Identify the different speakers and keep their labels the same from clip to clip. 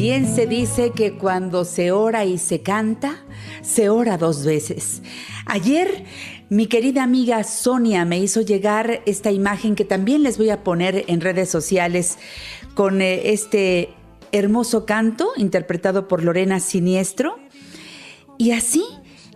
Speaker 1: Bien se dice que cuando se ora y se canta, se ora dos veces. Ayer mi querida amiga Sonia me hizo llegar esta imagen que también les voy a poner en redes sociales con eh, este hermoso canto interpretado por Lorena Siniestro. Y así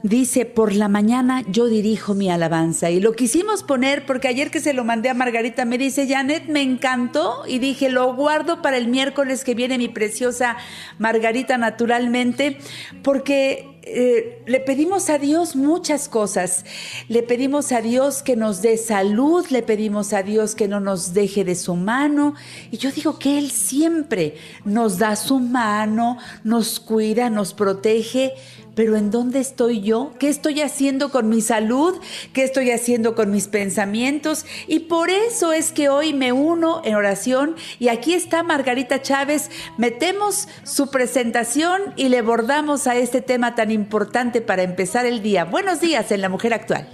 Speaker 1: dice, por la mañana yo dirijo mi alabanza. Y lo quisimos poner porque ayer que se lo mandé a Margarita me dice, Janet, me encantó. Y dije, lo guardo para el miércoles que viene mi preciosa Margarita naturalmente, porque eh, le pedimos a Dios muchas cosas. Le pedimos a Dios que nos dé salud, le pedimos a Dios que no nos deje de su mano. Y yo digo que Él siempre nos da su mano, nos cuida, nos protege pero ¿en dónde estoy yo? ¿Qué estoy haciendo con mi salud? ¿Qué estoy haciendo con mis pensamientos? Y por eso es que hoy me uno en oración y aquí está Margarita Chávez. Metemos su presentación y le bordamos a este tema tan importante para empezar el día. Buenos días en La Mujer Actual.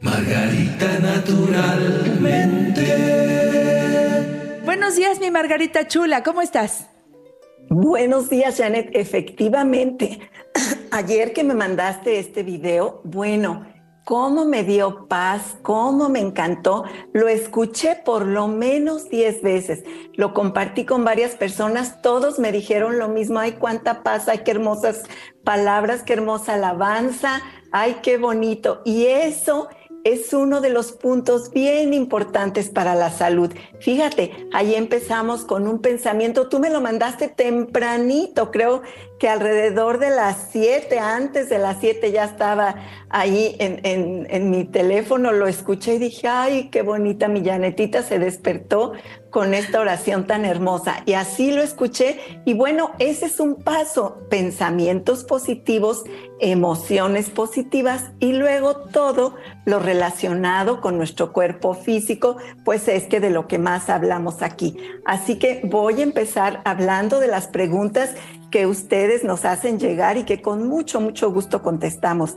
Speaker 2: Margarita naturalmente.
Speaker 1: Buenos días, mi Margarita Chula, ¿cómo estás?
Speaker 3: Buenos días, Janet. Efectivamente, ayer que me mandaste este video, bueno, cómo me dio paz, cómo me encantó. Lo escuché por lo menos 10 veces. Lo compartí con varias personas, todos me dijeron lo mismo. Ay, cuánta paz, ay, qué hermosas palabras, qué hermosa alabanza, ay, qué bonito. Y eso es uno de los puntos bien importantes para la salud. Fíjate, ahí empezamos con un pensamiento, tú me lo mandaste tempranito, creo que alrededor de las siete, antes de las siete ya estaba ahí en, en, mi teléfono, lo escuché y dije, ay, qué bonita mi Janetita se despertó con esta oración tan hermosa. Y así lo escuché. Y bueno, ese es un paso, pensamientos positivos, emociones positivas y luego todo lo relacionado con nuestro cuerpo físico, pues es que de lo que más hablamos aquí. Así que voy a empezar hablando de las preguntas que ustedes nos hacen llegar y que con mucho, mucho gusto contestamos.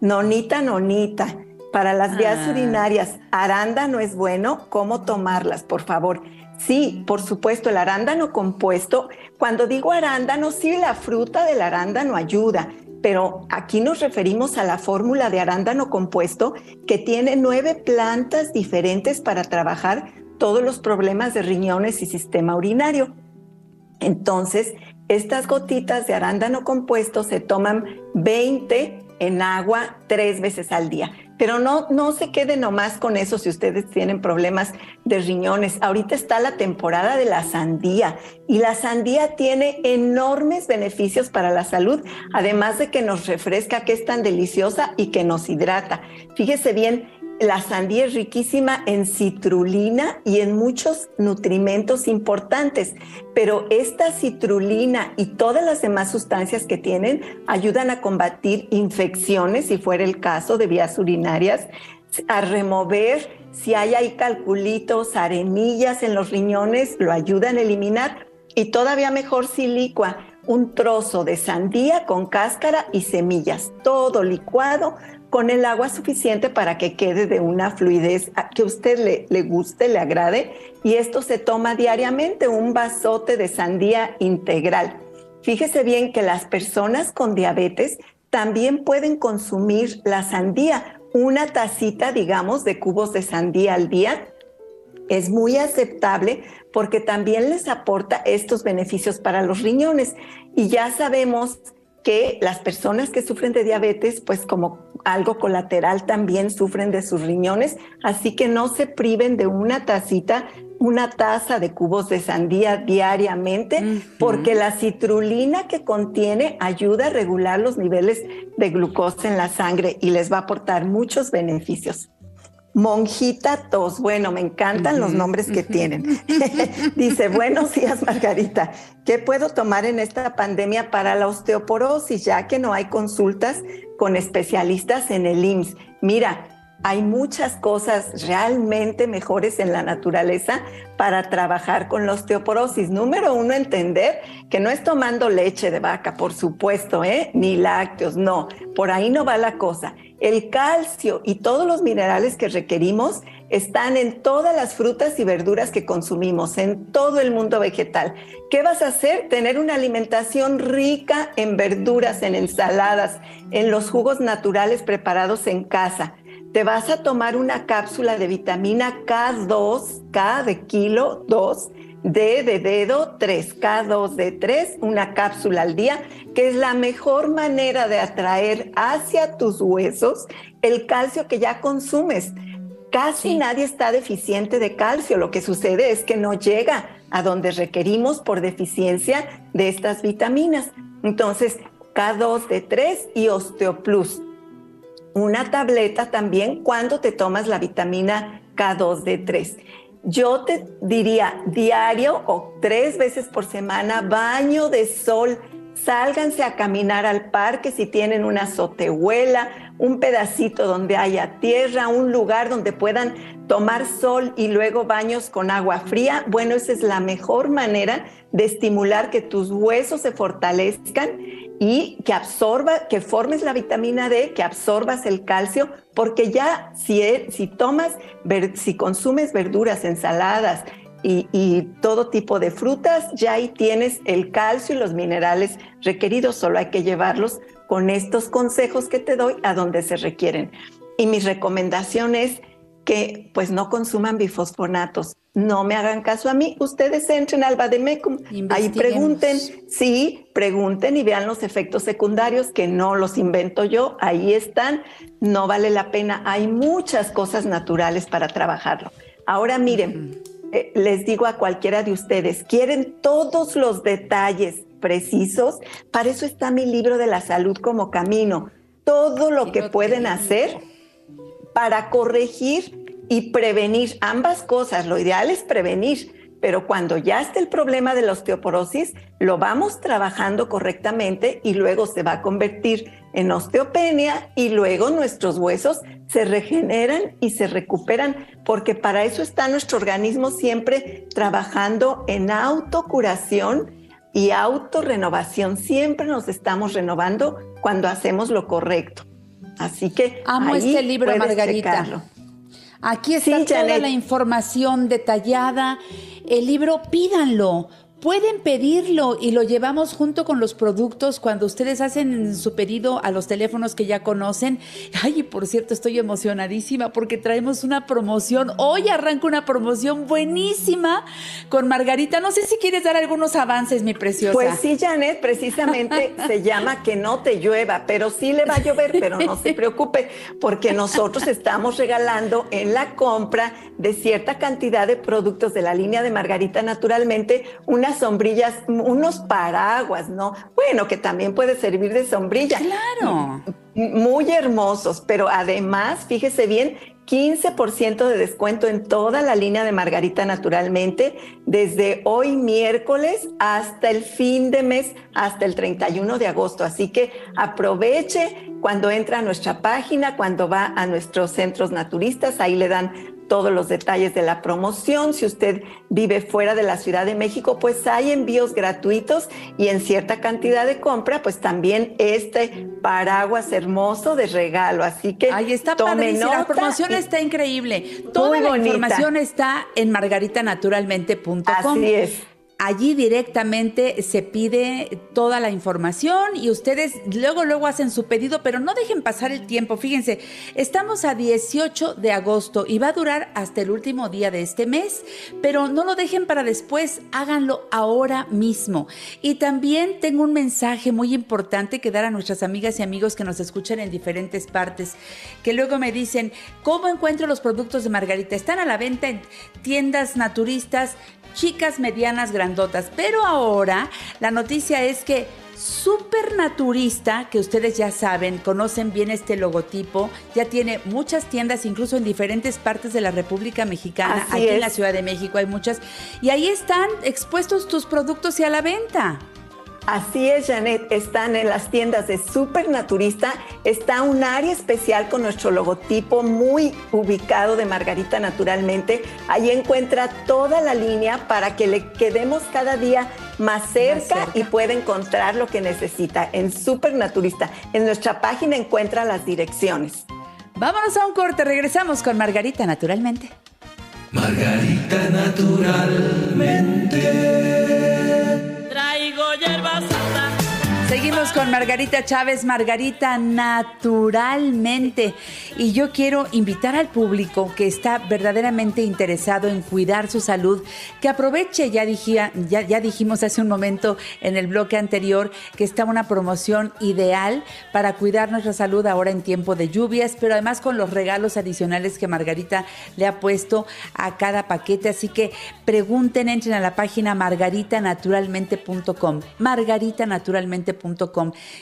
Speaker 3: Nonita, nonita, para las vías ah. urinarias, arándano es bueno, ¿cómo tomarlas, por favor? Sí, por supuesto, el arándano compuesto, cuando digo arándano, sí, la fruta del arándano ayuda, pero aquí nos referimos a la fórmula de arándano compuesto que tiene nueve plantas diferentes para trabajar todos los problemas de riñones y sistema urinario. Entonces, estas gotitas de arándano compuesto se toman 20 en agua tres veces al día. Pero no, no se quede nomás con eso si ustedes tienen problemas de riñones. Ahorita está la temporada de la sandía y la sandía tiene enormes beneficios para la salud, además de que nos refresca, que es tan deliciosa y que nos hidrata. Fíjese bien, la sandía es riquísima en citrulina y en muchos nutrimentos importantes, pero esta citrulina y todas las demás sustancias que tienen ayudan a combatir infecciones, si fuera el caso de vías urinarias, a remover si hay ahí calculitos, arenillas en los riñones, lo ayudan a eliminar y todavía mejor si licua un trozo de sandía con cáscara y semillas, todo licuado con el agua suficiente para que quede de una fluidez que a usted le, le guste, le agrade. Y esto se toma diariamente, un vasote de sandía integral. Fíjese bien que las personas con diabetes también pueden consumir la sandía, una tacita, digamos, de cubos de sandía al día. Es muy aceptable porque también les aporta estos beneficios para los riñones. Y ya sabemos que las personas que sufren de diabetes, pues como algo colateral también sufren de sus riñones, así que no se priven de una tacita, una taza de cubos de sandía diariamente, porque la citrulina que contiene ayuda a regular los niveles de glucosa en la sangre y les va a aportar muchos beneficios. Monjita Tos, bueno, me encantan los nombres que tienen. Dice, buenos días Margarita, ¿qué puedo tomar en esta pandemia para la osteoporosis ya que no hay consultas con especialistas en el IMSS? Mira, hay muchas cosas realmente mejores en la naturaleza para trabajar con la osteoporosis. Número uno, entender que no es tomando leche de vaca, por supuesto, ¿eh? ni lácteos, no, por ahí no va la cosa. El calcio y todos los minerales que requerimos están en todas las frutas y verduras que consumimos, en todo el mundo vegetal. ¿Qué vas a hacer? Tener una alimentación rica en verduras, en ensaladas, en los jugos naturales preparados en casa te vas a tomar una cápsula de vitamina K2, K de kilo 2, D de dedo 3, K2 de 3, una cápsula al día, que es la mejor manera de atraer hacia tus huesos el calcio que ya consumes. Casi nadie está deficiente de calcio, lo que sucede es que no llega a donde requerimos por deficiencia de estas vitaminas. Entonces, K2 de 3 y Osteoplus una tableta también cuando te tomas la vitamina K2D3. Yo te diría diario o tres veces por semana baño de sol. Sálganse a caminar al parque si tienen una azotehuela, un pedacito donde haya tierra, un lugar donde puedan tomar sol y luego baños con agua fría. Bueno, esa es la mejor manera de estimular que tus huesos se fortalezcan y que absorba, que formes la vitamina D, que absorbas el calcio, porque ya si, e, si tomas, si consumes verduras, ensaladas y, todo tipo de frutas, ya ahí tienes el calcio y los minerales requeridos, solo hay que llevarlos con estos consejos que te doy a donde se requieren. Y mi recomendación es que pues no consuman bifosfonatos. No me hagan caso a mí, ustedes entren al Bademecum, ahí pregunten, sí, pregunten y vean los efectos secundarios que no los invento yo, ahí están, no vale la pena, hay muchas cosas naturales para trabajarlo. Ahora miren, eh, les digo a cualquiera de ustedes, quieren todos los detalles precisos, para eso está mi libro de la salud como camino, todo lo que pueden hacer para corregir y prevenir ambas cosas. Lo ideal es prevenir, pero cuando ya está el problema de la osteoporosis, lo vamos trabajando correctamente y luego se va a convertir en osteopenia y luego nuestros huesos se regeneran y se recuperan, porque para eso está nuestro organismo siempre trabajando en autocuración y autorrenovación. Siempre nos estamos renovando cuando hacemos lo correcto. Así que
Speaker 1: amo este libro, Margarita. Aquí está toda la información detallada. El libro, pídanlo. Pueden pedirlo y lo llevamos junto con los productos cuando ustedes hacen su pedido a los teléfonos que ya conocen. Ay, y por cierto, estoy emocionadísima porque traemos una promoción. Hoy arranca una promoción buenísima con Margarita. No sé si quieres dar algunos avances, mi preciosa.
Speaker 3: Pues sí, Janet, precisamente se llama que no te llueva, pero sí le va a llover, pero no se preocupe porque nosotros estamos regalando en la compra de cierta cantidad de productos de la línea de Margarita Naturalmente una sombrillas, unos paraguas, ¿no? Bueno, que también puede servir de sombrilla.
Speaker 1: Claro.
Speaker 3: Muy hermosos, pero además, fíjese bien, 15% de descuento en toda la línea de Margarita Naturalmente, desde hoy miércoles hasta el fin de mes, hasta el 31 de agosto. Así que aproveche cuando entra a nuestra página, cuando va a nuestros centros naturistas, ahí le dan todos los detalles de la promoción. Si usted vive fuera de la Ciudad de México, pues hay envíos gratuitos y en cierta cantidad de compra, pues también este paraguas hermoso de regalo. Así que
Speaker 1: ahí está tome La promoción está increíble. Toda la información está en margaritanaturalmente.com.
Speaker 3: Así es.
Speaker 1: Allí directamente se pide toda la información y ustedes luego luego hacen su pedido, pero no dejen pasar el tiempo. Fíjense, estamos a 18 de agosto y va a durar hasta el último día de este mes, pero no lo dejen para después, háganlo ahora mismo. Y también tengo un mensaje muy importante que dar a nuestras amigas y amigos que nos escuchan en diferentes partes, que luego me dicen, ¿cómo encuentro los productos de Margarita? Están a la venta en tiendas naturistas chicas, medianas, grandotas. Pero ahora la noticia es que Supernaturista, que ustedes ya saben, conocen bien este logotipo, ya tiene muchas tiendas, incluso en diferentes partes de la República Mexicana.
Speaker 3: Así
Speaker 1: Aquí en la Ciudad de México hay muchas. Y ahí están expuestos tus productos y a la venta.
Speaker 3: Así es, Janet, están en las tiendas de Supernaturista, está un área especial con nuestro logotipo muy ubicado de Margarita Naturalmente. Ahí encuentra toda la línea para que le quedemos cada día más cerca,
Speaker 1: cerca.
Speaker 3: y pueda encontrar lo que necesita en Supernaturista. En nuestra página encuentra las direcciones.
Speaker 1: Vámonos a un corte, regresamos con Margarita, naturalmente.
Speaker 2: Margarita naturalmente.
Speaker 1: Seguimos con Margarita Chávez, Margarita naturalmente. Y yo quiero invitar al público que está verdaderamente interesado en cuidar su salud, que aproveche, ya, dijía, ya, ya dijimos hace un momento en el bloque anterior que está una promoción ideal para cuidar nuestra salud ahora en tiempo de lluvias, pero además con los regalos adicionales que Margarita le ha puesto a cada paquete. Así que pregunten, entren a la página margaritanaturalmente.com.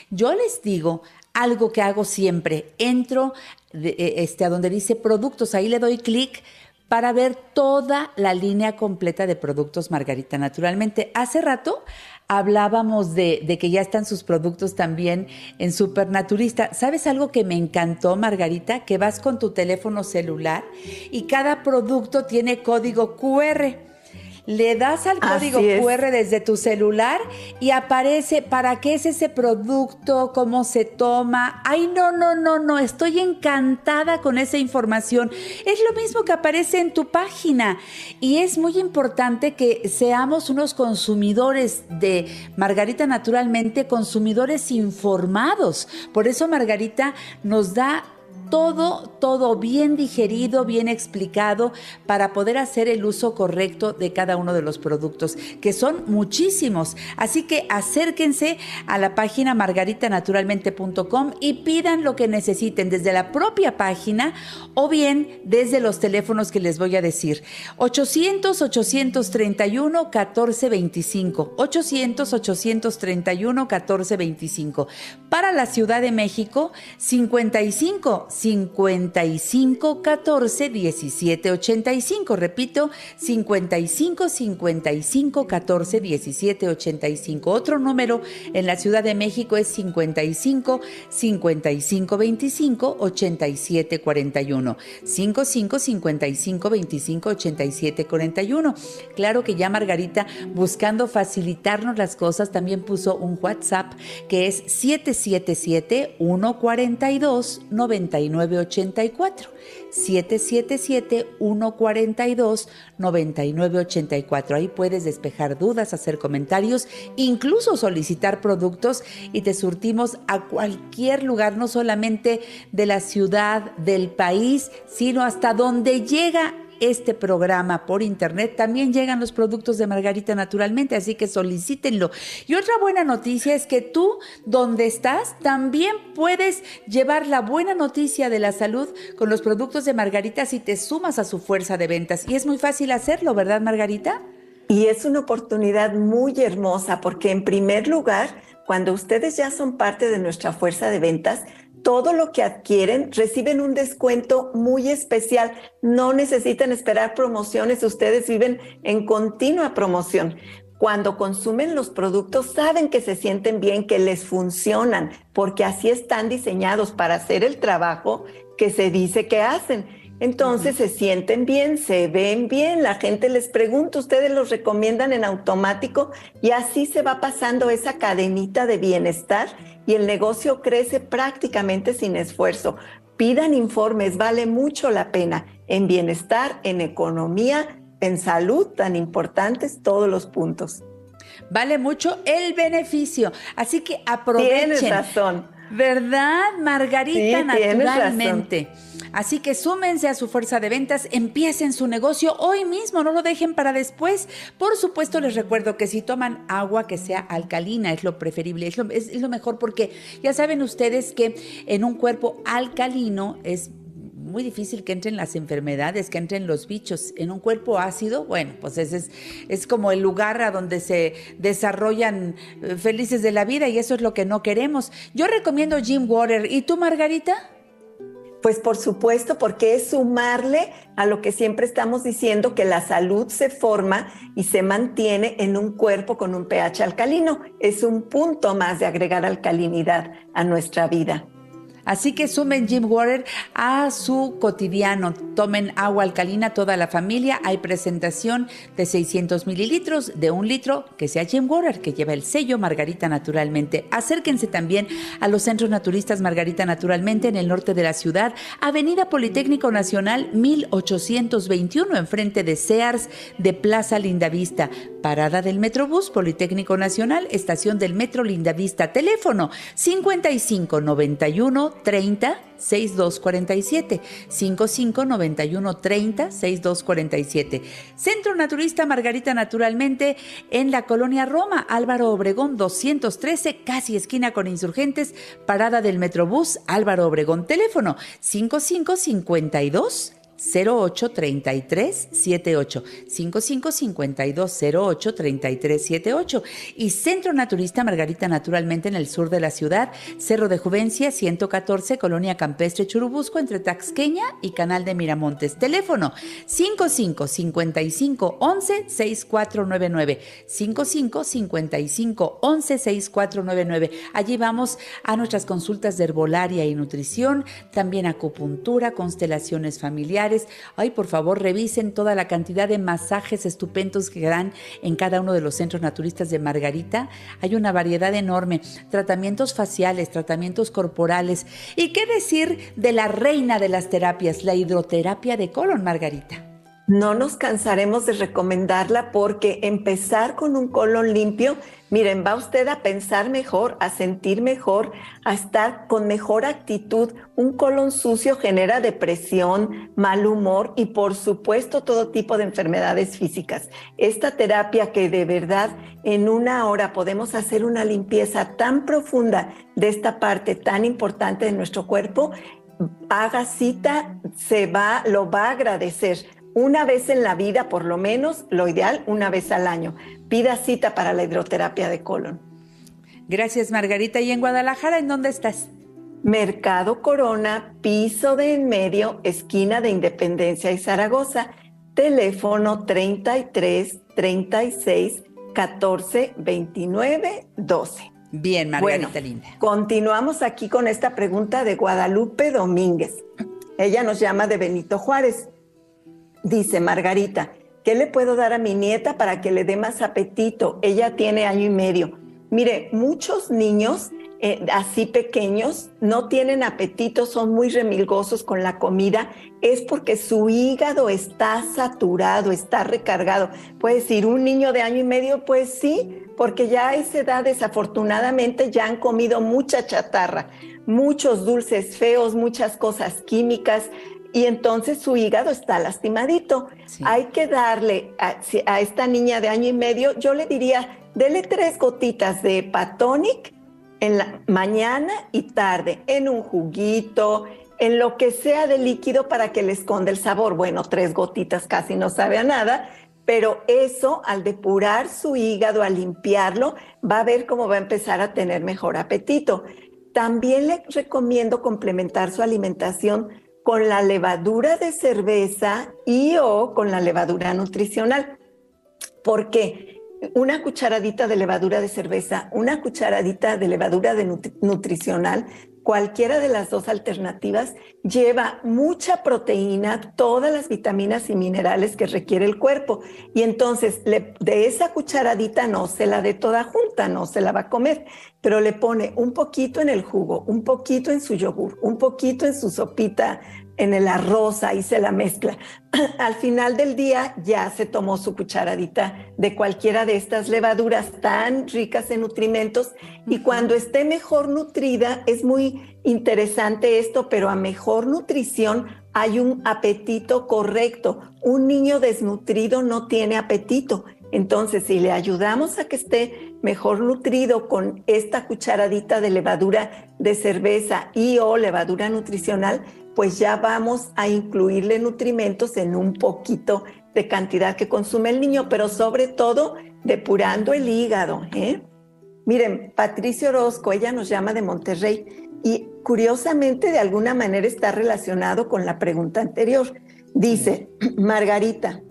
Speaker 1: Yo les digo algo que hago siempre. Entro de- eh, este, a donde dice productos, ahí le doy clic para ver toda la línea completa de productos Margarita Naturalmente. Hace rato hablábamos de, de que ya están sus productos también en Supernaturista. ¿Sabes algo que me encantó, Margarita? Que vas con tu teléfono celular y cada producto tiene código QR. Le das al código. QR desde tu celular y aparece para qué es ese producto, cómo se toma. Ay, no, no, no, no, estoy encantada con esa información. Es lo mismo que aparece en tu página y es muy importante que seamos unos consumidores de Margarita Naturalmente, consumidores informados. Por eso Margarita nos da todo, todo bien digerido, bien explicado para poder hacer el uso correcto de cada uno de los productos, que son muchísimos. Así que acérquense a la página margaritanaturalmente.com y pidan lo que necesiten desde la propia página o bien desde los teléfonos que les voy a decir. 800-831-1425. 800-831-1425. Para la Ciudad de México, 55 55 14 17 85. Repito, 55 55 14 17 85. Otro número en la Ciudad de México es 55 55 25 87 41. 55 55 25 87 41. Claro que ya Margarita, buscando facilitarnos las cosas, también puso un WhatsApp que es 777 142 9984. 777-142-9984. Ahí puedes despejar dudas, hacer comentarios, incluso solicitar productos y te surtimos a cualquier lugar, no solamente de la ciudad, del país, sino hasta donde llega este programa por internet, también llegan los productos de Margarita naturalmente, así que solicítenlo. Y otra buena noticia es que tú, donde estás, también puedes llevar la buena noticia de la salud con los productos de Margarita si te sumas a su fuerza de ventas. Y es muy fácil hacerlo, ¿verdad, Margarita?
Speaker 3: Y es una oportunidad muy hermosa porque en primer lugar, cuando ustedes ya son parte de nuestra fuerza de ventas, todo lo que adquieren reciben un descuento muy especial. No necesitan esperar promociones, ustedes viven en continua promoción. Cuando consumen los productos saben que se sienten bien, que les funcionan, porque así están diseñados para hacer el trabajo que se dice que hacen. Entonces se sienten bien, se ven bien, la gente les pregunta, ustedes los recomiendan en automático y así se va pasando esa cadenita de bienestar y el negocio crece prácticamente sin esfuerzo. Pidan informes, vale mucho la pena en bienestar, en economía, en salud, tan importantes todos los puntos.
Speaker 1: Vale mucho el beneficio, así que aprovechen.
Speaker 3: Tienes razón.
Speaker 1: ¿Verdad, Margarita?
Speaker 3: Sí, tienes
Speaker 1: Naturalmente. Así que súmense a su fuerza de ventas, empiecen su negocio hoy mismo, no lo dejen para después. Por supuesto, les recuerdo que si toman agua que sea alcalina, es lo preferible, es lo, es, lo mejor porque ya saben ustedes que en un cuerpo alcalino es muy difícil que entren las enfermedades, que entren los bichos. En un cuerpo ácido, bueno, pues ese es, es como el lugar a donde se desarrollan eh, felices de la vida y eso es lo que no queremos. Yo recomiendo Jim Water. ¿Y tú, Margarita?
Speaker 3: Pues por supuesto, porque es sumarle a lo que siempre estamos diciendo, que la salud se forma y se mantiene en un cuerpo con un pH alcalino. Es un punto más de agregar alcalinidad a nuestra vida.
Speaker 1: Así que sumen Jim Water a su cotidiano. Tomen agua alcalina toda la familia. Hay presentación de 600 mililitros de un litro que sea Jim Water, que lleva el sello Margarita Naturalmente. Acérquense también a los centros naturistas Margarita Naturalmente en el norte de la ciudad, Avenida Politécnico Nacional 1821, enfrente de Sears de Plaza Lindavista. Parada del Metrobús Politécnico Nacional, estación del Metro Lindavista. Teléfono 5591 30 6247 55 91 30 6247 Centro Naturista Margarita Naturalmente en la colonia Roma Álvaro Obregón 213 casi esquina con insurgentes parada del Metrobús Álvaro Obregón. Teléfono 5552 083378 5552083378 y Centro Naturista Margarita Naturalmente en el sur de la ciudad, Cerro de Juvencia 114, Colonia Campestre Churubusco entre Taxqueña y Canal de Miramontes. Teléfono 55 55 11 6499 55 55 11 6499. Allí vamos a nuestras consultas de herbolaria y nutrición, también acupuntura, constelaciones familiares Ay, por favor, revisen toda la cantidad de masajes estupendos que dan en cada uno de los centros naturistas de Margarita. Hay una variedad enorme. Tratamientos faciales, tratamientos corporales. ¿Y qué decir de la reina de las terapias, la hidroterapia de colon, Margarita?
Speaker 3: No nos cansaremos de recomendarla porque empezar con un colon limpio, miren, va usted a pensar mejor, a sentir mejor, a estar con mejor actitud. Un colon sucio genera depresión, mal humor y por supuesto todo tipo de enfermedades físicas. Esta terapia que de verdad en una hora podemos hacer una limpieza tan profunda de esta parte tan importante de nuestro cuerpo, haga cita, se va, lo va a agradecer una vez en la vida, por lo menos, lo ideal, una vez al año. Pida cita para la hidroterapia de colon.
Speaker 1: Gracias, Margarita. ¿Y en Guadalajara, en dónde estás?
Speaker 3: Mercado Corona, piso de en medio, esquina de Independencia y Zaragoza. Teléfono 33 36 14 29 12.
Speaker 1: Bien, Margarita linda.
Speaker 3: Continuamos aquí con esta pregunta de Guadalupe Domínguez. Ella nos llama de Benito Juárez. Dice Margarita, ¿qué le puedo dar a mi nieta para que le dé más apetito? Ella tiene año y medio. Mire, muchos niños eh, así pequeños no tienen apetito, son muy remilgosos con la comida, es porque su hígado está saturado, está recargado. Puede decir, un niño de año y medio, pues sí, porque ya a esa edad desafortunadamente ya han comido mucha chatarra, muchos dulces feos, muchas cosas químicas, y entonces su hígado está lastimadito. Hay que darle a, esta niña de año y medio, yo le diría, dele tres gotitas de Patonic en la mañana y tarde, en un juguito, en lo que sea de líquido para que le esconda el sabor. Bueno, tres gotitas casi no sabe a nada, pero eso al depurar su hígado, al limpiarlo, va a ver cómo va a empezar a tener mejor apetito. También le recomiendo complementar su alimentación con la levadura de cerveza y o con la levadura nutricional. Porque una cucharadita de levadura de cerveza, una cucharadita de levadura de nutricional Cualquiera de las dos alternativas lleva mucha proteína, todas las vitaminas y minerales que requiere el cuerpo. Y entonces de esa cucharadita no se la dé toda junta, no se la va a comer, pero le pone un poquito en el jugo, un poquito en su yogur, un poquito en su sopita en el arroz, ahí se la mezcla. Al final del día ya se tomó su cucharadita de cualquiera de estas levaduras tan ricas en nutrimentos y cuando esté mejor nutrida, es muy interesante esto, pero a mejor nutrición hay un apetito correcto. Un niño desnutrido no tiene apetito. Entonces, si le ayudamos a que esté mejor nutrido con esta cucharadita de levadura de cerveza y o levadura nutricional, pues ya vamos a incluirle nutrimentos en un poquito de cantidad que consume el niño, pero sobre todo depurando el hígado. ¿eh? Miren, Patricia Orozco, ella nos llama de Monterrey y curiosamente de alguna manera está relacionado con la pregunta anterior. Dice, Margarita,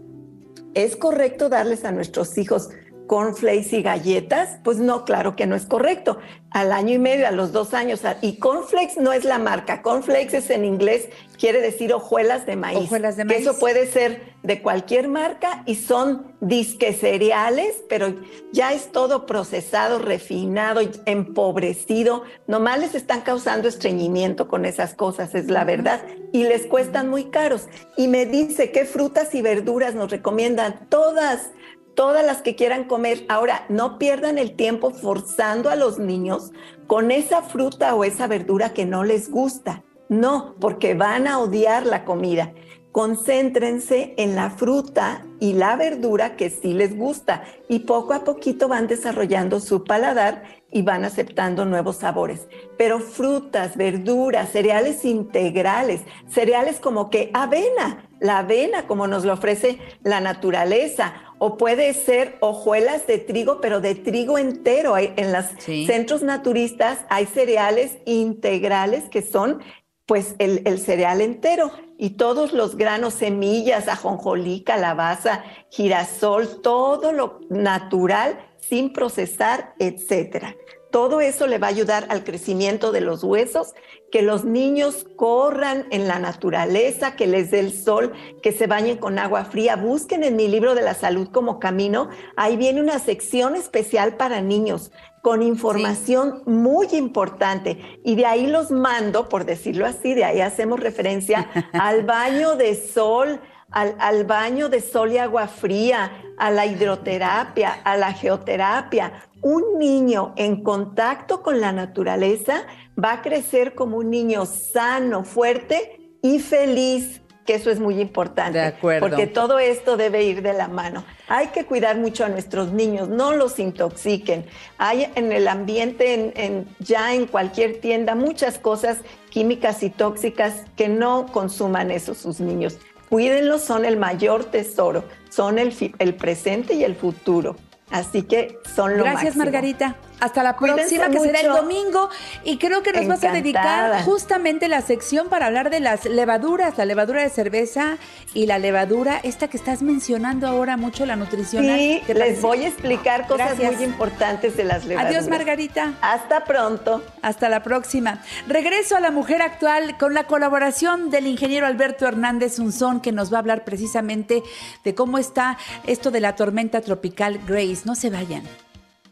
Speaker 3: ¿es correcto darles a nuestros hijos cornflakes y galletas? Pues no, claro que no es correcto. Al año y medio, a los dos años. Y cornflakes no es la marca. Cornflakes es en inglés, quiere decir hojuelas de maíz.
Speaker 1: Hojuelas de maíz.
Speaker 3: Eso puede ser de cualquier marca y son disque cereales, pero ya es todo procesado, refinado, empobrecido. Nomás les están causando estreñimiento con esas cosas, es la verdad. Y les cuestan muy caros. Y me dice qué frutas y verduras nos recomiendan. Todas todas las que quieran comer. Ahora, no pierdan el tiempo forzando a los niños con esa fruta o esa verdura que no les gusta. No, porque van a odiar la comida. Concéntrense en la fruta y la verdura que sí les gusta y poco a poquito van desarrollando su paladar y van aceptando nuevos sabores. Pero frutas, verduras, cereales integrales, cereales como que avena, la avena como nos lo ofrece la naturaleza o puede ser hojuelas de trigo, pero de trigo entero. En los centros naturistas hay cereales integrales que son pues el, el, cereal entero y todos los granos, semillas, ajonjolí, calabaza, girasol, todo lo natural sin procesar, etcétera. Todo eso le va a ayudar al crecimiento de los huesos, que los niños corran en la naturaleza, que les dé el sol, que se bañen con agua fría. Busquen en mi libro de la salud como camino, ahí viene una sección especial para niños con información muy importante y de ahí los mando, por decirlo así, de ahí hacemos referencia al baño de sol, al, al, baño de sol y agua fría, a la hidroterapia, a la geoterapia. Un niño en contacto con la naturaleza va a crecer como un niño sano, fuerte y feliz, que eso es muy importante.
Speaker 1: De acuerdo.
Speaker 3: Porque todo esto debe ir de la mano. Hay que cuidar mucho a nuestros niños, no los intoxiquen. Hay en el ambiente, en, en, ya en cualquier tienda, muchas cosas químicas y tóxicas que no consuman eso sus niños. Cuídenlos, son el mayor tesoro, son el, el presente y el futuro. Así que son lo
Speaker 1: Gracias,
Speaker 3: máximo.
Speaker 1: Margarita. Hasta la
Speaker 3: Cuídense
Speaker 1: próxima, que será el domingo. Y creo que nos vas a dedicar justamente la sección para hablar de las levaduras, la levadura de cerveza y la levadura, esta que estás mencionando ahora mucho, la nutricional.
Speaker 3: Sí,
Speaker 1: ¿Te
Speaker 3: les
Speaker 1: parece?
Speaker 3: voy a explicar cosas
Speaker 1: Gracias.
Speaker 3: muy importantes de las levaduras.
Speaker 1: Adiós, Margarita.
Speaker 3: Hasta pronto.
Speaker 1: Hasta la próxima. Regreso a la mujer actual con la colaboración del ingeniero Alberto Hernández Unzón, que nos va a hablar precisamente de cómo está esto de la tormenta tropical Grace. No se vayan.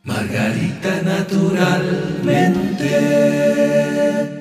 Speaker 2: Margarita naturalmente.